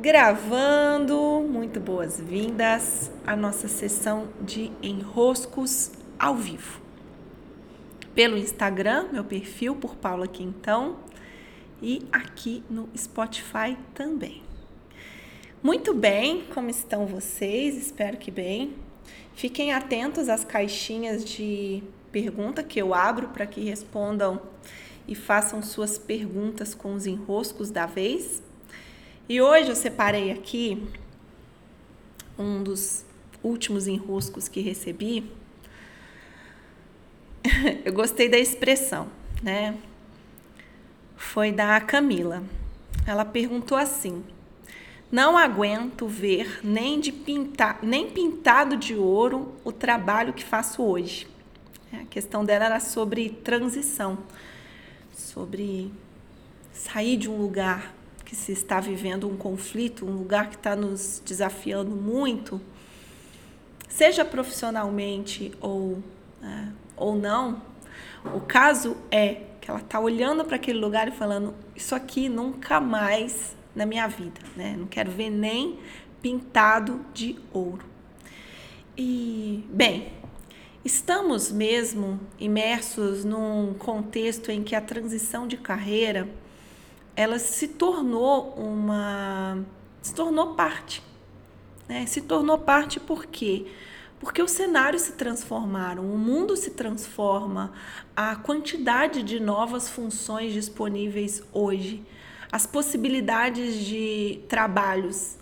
Gravando, muito boas-vindas à nossa sessão de enroscos ao vivo. Pelo Instagram, meu perfil por Paula Quintão e aqui no Spotify também. Muito bem, como estão vocês? Espero que bem. Fiquem atentos às caixinhas de pergunta que eu abro para que respondam e façam suas perguntas com os enroscos da vez. E hoje eu separei aqui um dos últimos enroscos que recebi. eu gostei da expressão, né? Foi da Camila. Ela perguntou assim: Não aguento ver nem de pintar, nem pintado de ouro o trabalho que faço hoje. A questão dela era sobre transição, sobre sair de um lugar que se está vivendo um conflito, um lugar que está nos desafiando muito, seja profissionalmente ou, né, ou não, o caso é que ela está olhando para aquele lugar e falando: Isso aqui nunca mais na minha vida, né? Não quero ver nem pintado de ouro. E, bem, estamos mesmo imersos num contexto em que a transição de carreira ela se tornou uma se tornou parte, né? Se tornou parte por quê? Porque os cenários se transformaram, o mundo se transforma, a quantidade de novas funções disponíveis hoje, as possibilidades de trabalhos,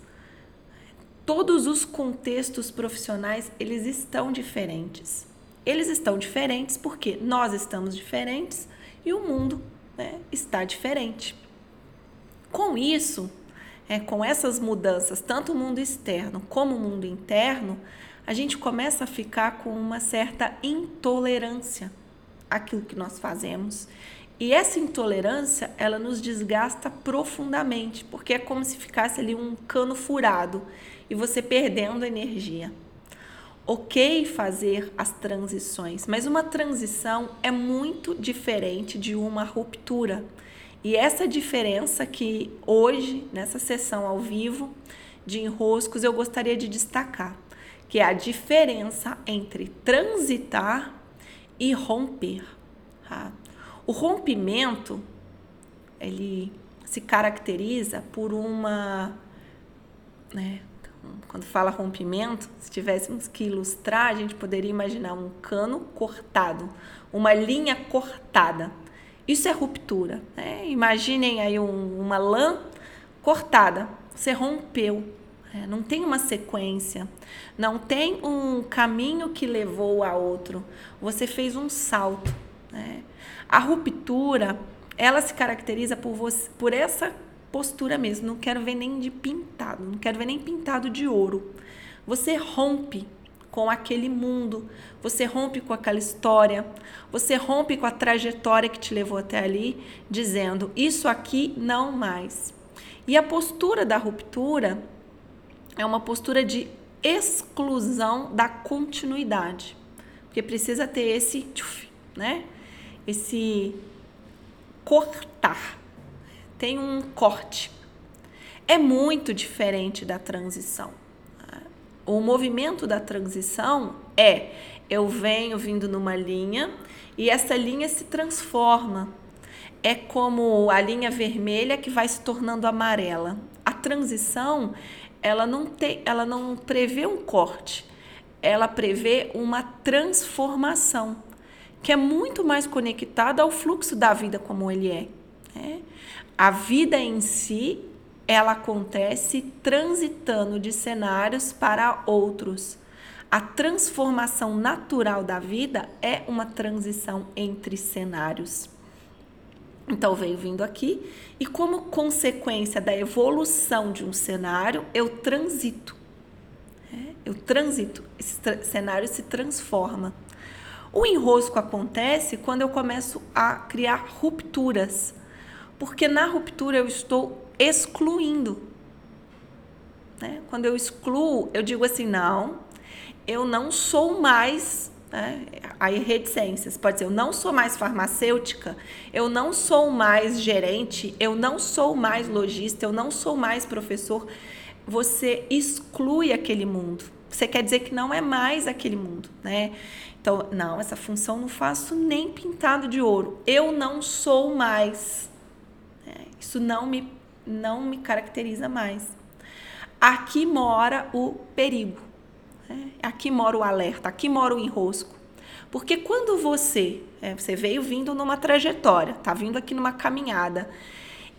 todos os contextos profissionais, eles estão diferentes. Eles estão diferentes porque nós estamos diferentes e o mundo né, está diferente. Com isso, é, com essas mudanças, tanto o mundo externo como o mundo interno, a gente começa a ficar com uma certa intolerância àquilo que nós fazemos. E essa intolerância, ela nos desgasta profundamente, porque é como se ficasse ali um cano furado e você perdendo energia. Ok fazer as transições, mas uma transição é muito diferente de uma ruptura. E essa diferença que hoje, nessa sessão ao vivo de enroscos, eu gostaria de destacar, que é a diferença entre transitar e romper. Tá? O rompimento, ele se caracteriza por uma, né, quando fala rompimento, se tivéssemos que ilustrar, a gente poderia imaginar um cano cortado, uma linha cortada. Isso é ruptura. Né? Imaginem aí um, uma lã cortada. Você rompeu. É, não tem uma sequência. Não tem um caminho que levou a outro. Você fez um salto. Né? A ruptura, ela se caracteriza por, você, por essa postura mesmo. Não quero ver nem de pintado. Não quero ver nem pintado de ouro. Você rompe com aquele mundo, você rompe com aquela história, você rompe com a trajetória que te levou até ali, dizendo: Isso aqui não mais. E a postura da ruptura é uma postura de exclusão da continuidade, porque precisa ter esse, né? Esse cortar. Tem um corte. É muito diferente da transição o movimento da transição é eu venho vindo numa linha e essa linha se transforma. É como a linha vermelha que vai se tornando amarela. A transição, ela não tem, ela não prevê um corte. Ela prevê uma transformação, que é muito mais conectada ao fluxo da vida como ele é. Né? A vida em si ela acontece transitando de cenários para outros. A transformação natural da vida é uma transição entre cenários. Então, veio vindo aqui e, como consequência da evolução de um cenário, eu transito. É, eu transito, esse cenário se transforma. O enrosco acontece quando eu começo a criar rupturas, porque na ruptura eu estou excluindo. Né? Quando eu excluo, eu digo assim: não, eu não sou mais Né? Aí, reticências. Pode ser, eu não sou mais farmacêutica, eu não sou mais gerente, eu não sou mais lojista, eu não sou mais professor. Você exclui aquele mundo. Você quer dizer que não é mais aquele mundo, né? Então, não, essa função não faço nem pintado de ouro. Eu não sou mais. É, isso não me, não me caracteriza mais. Aqui mora o perigo. Né? Aqui mora o alerta, aqui mora o enrosco. Porque quando você, é, você veio vindo numa trajetória, tá vindo aqui numa caminhada,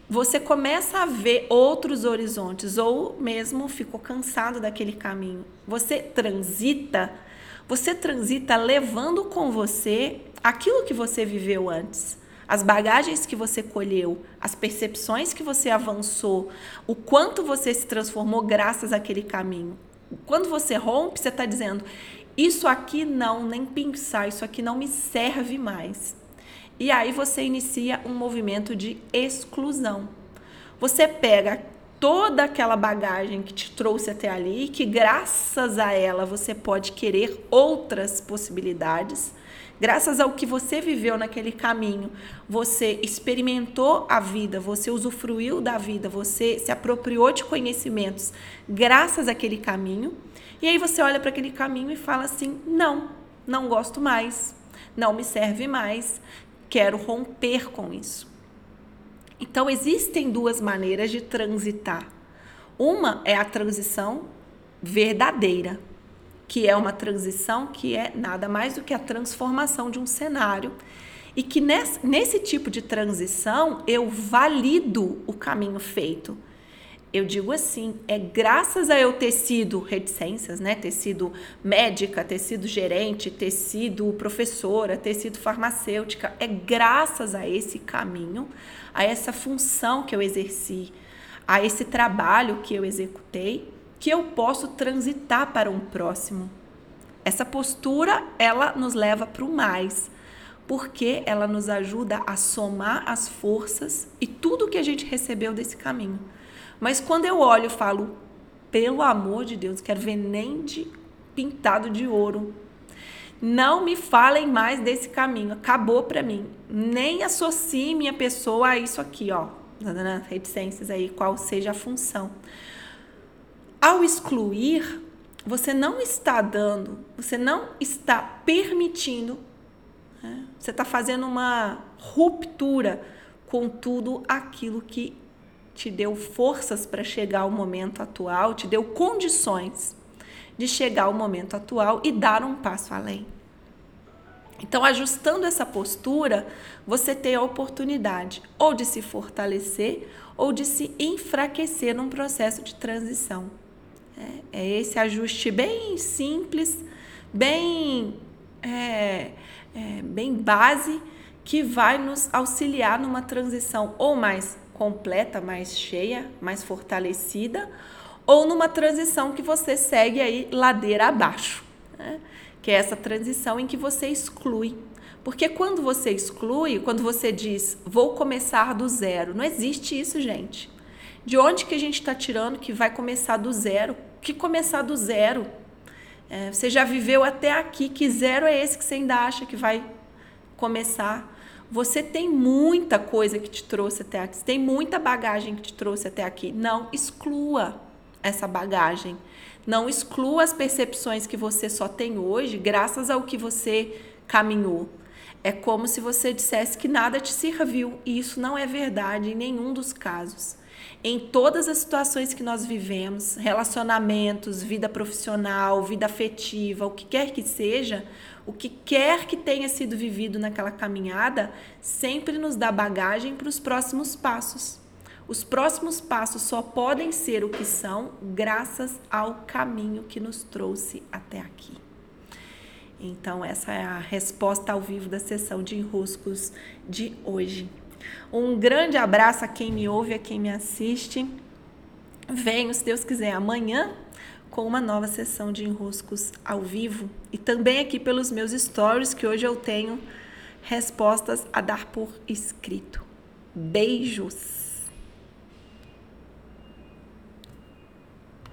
você começa a ver outros horizontes ou mesmo ficou cansado daquele caminho. Você transita, você transita levando com você aquilo que você viveu antes as bagagens que você colheu, as percepções que você avançou, o quanto você se transformou graças àquele caminho. Quando você rompe, você está dizendo: isso aqui não, nem pensar, isso aqui não me serve mais. E aí você inicia um movimento de exclusão. Você pega toda aquela bagagem que te trouxe até ali, que graças a ela você pode querer outras possibilidades. Graças ao que você viveu naquele caminho, você experimentou a vida, você usufruiu da vida, você se apropriou de conhecimentos graças àquele caminho. E aí você olha para aquele caminho e fala assim: não, não gosto mais, não me serve mais, quero romper com isso. Então existem duas maneiras de transitar. Uma é a transição verdadeira, que é uma transição que é nada mais do que a transformação de um cenário. E que nesse, nesse tipo de transição eu valido o caminho feito. Eu digo assim, é graças a eu ter sido reticências, né? Ter sido médica, ter sido gerente, ter sido professora, ter sido farmacêutica, é graças a esse caminho, a essa função que eu exerci, a esse trabalho que eu executei, que eu posso transitar para um próximo. Essa postura, ela nos leva para o mais, porque ela nos ajuda a somar as forças e tudo que a gente recebeu desse caminho. Mas quando eu olho e falo, pelo amor de Deus, quero ver nem de pintado de ouro. Não me falem mais desse caminho, acabou para mim. Nem associe minha pessoa a isso aqui, ó. Reticências aí, qual seja a função. Ao excluir, você não está dando, você não está permitindo, né? você está fazendo uma ruptura com tudo aquilo que te deu forças para chegar ao momento atual, te deu condições de chegar ao momento atual e dar um passo além. Então, ajustando essa postura, você tem a oportunidade ou de se fortalecer ou de se enfraquecer num processo de transição. É, é esse ajuste bem simples, bem, é, é, bem base, que vai nos auxiliar numa transição ou mais completa, mais cheia, mais fortalecida, ou numa transição que você segue aí ladeira abaixo, né? que é essa transição em que você exclui. Porque quando você exclui, quando você diz vou começar do zero, não existe isso, gente. De onde que a gente está tirando que vai começar do zero? Que começar do zero? É, você já viveu até aqui, que zero é esse que você ainda acha que vai começar? Você tem muita coisa que te trouxe até aqui, tem muita bagagem que te trouxe até aqui. Não exclua essa bagagem. Não exclua as percepções que você só tem hoje, graças ao que você caminhou. É como se você dissesse que nada te serviu, e isso não é verdade em nenhum dos casos em todas as situações que nós vivemos, relacionamentos, vida profissional, vida afetiva, o que quer que seja, o que quer que tenha sido vivido naquela caminhada, sempre nos dá bagagem para os próximos passos. Os próximos passos só podem ser o que são graças ao caminho que nos trouxe até aqui. Então, essa é a resposta ao vivo da sessão de enroscos de hoje. Um grande abraço a quem me ouve, a quem me assiste. Venho, se Deus quiser, amanhã com uma nova sessão de enroscos ao vivo e também aqui pelos meus stories, que hoje eu tenho respostas a dar por escrito. Beijos!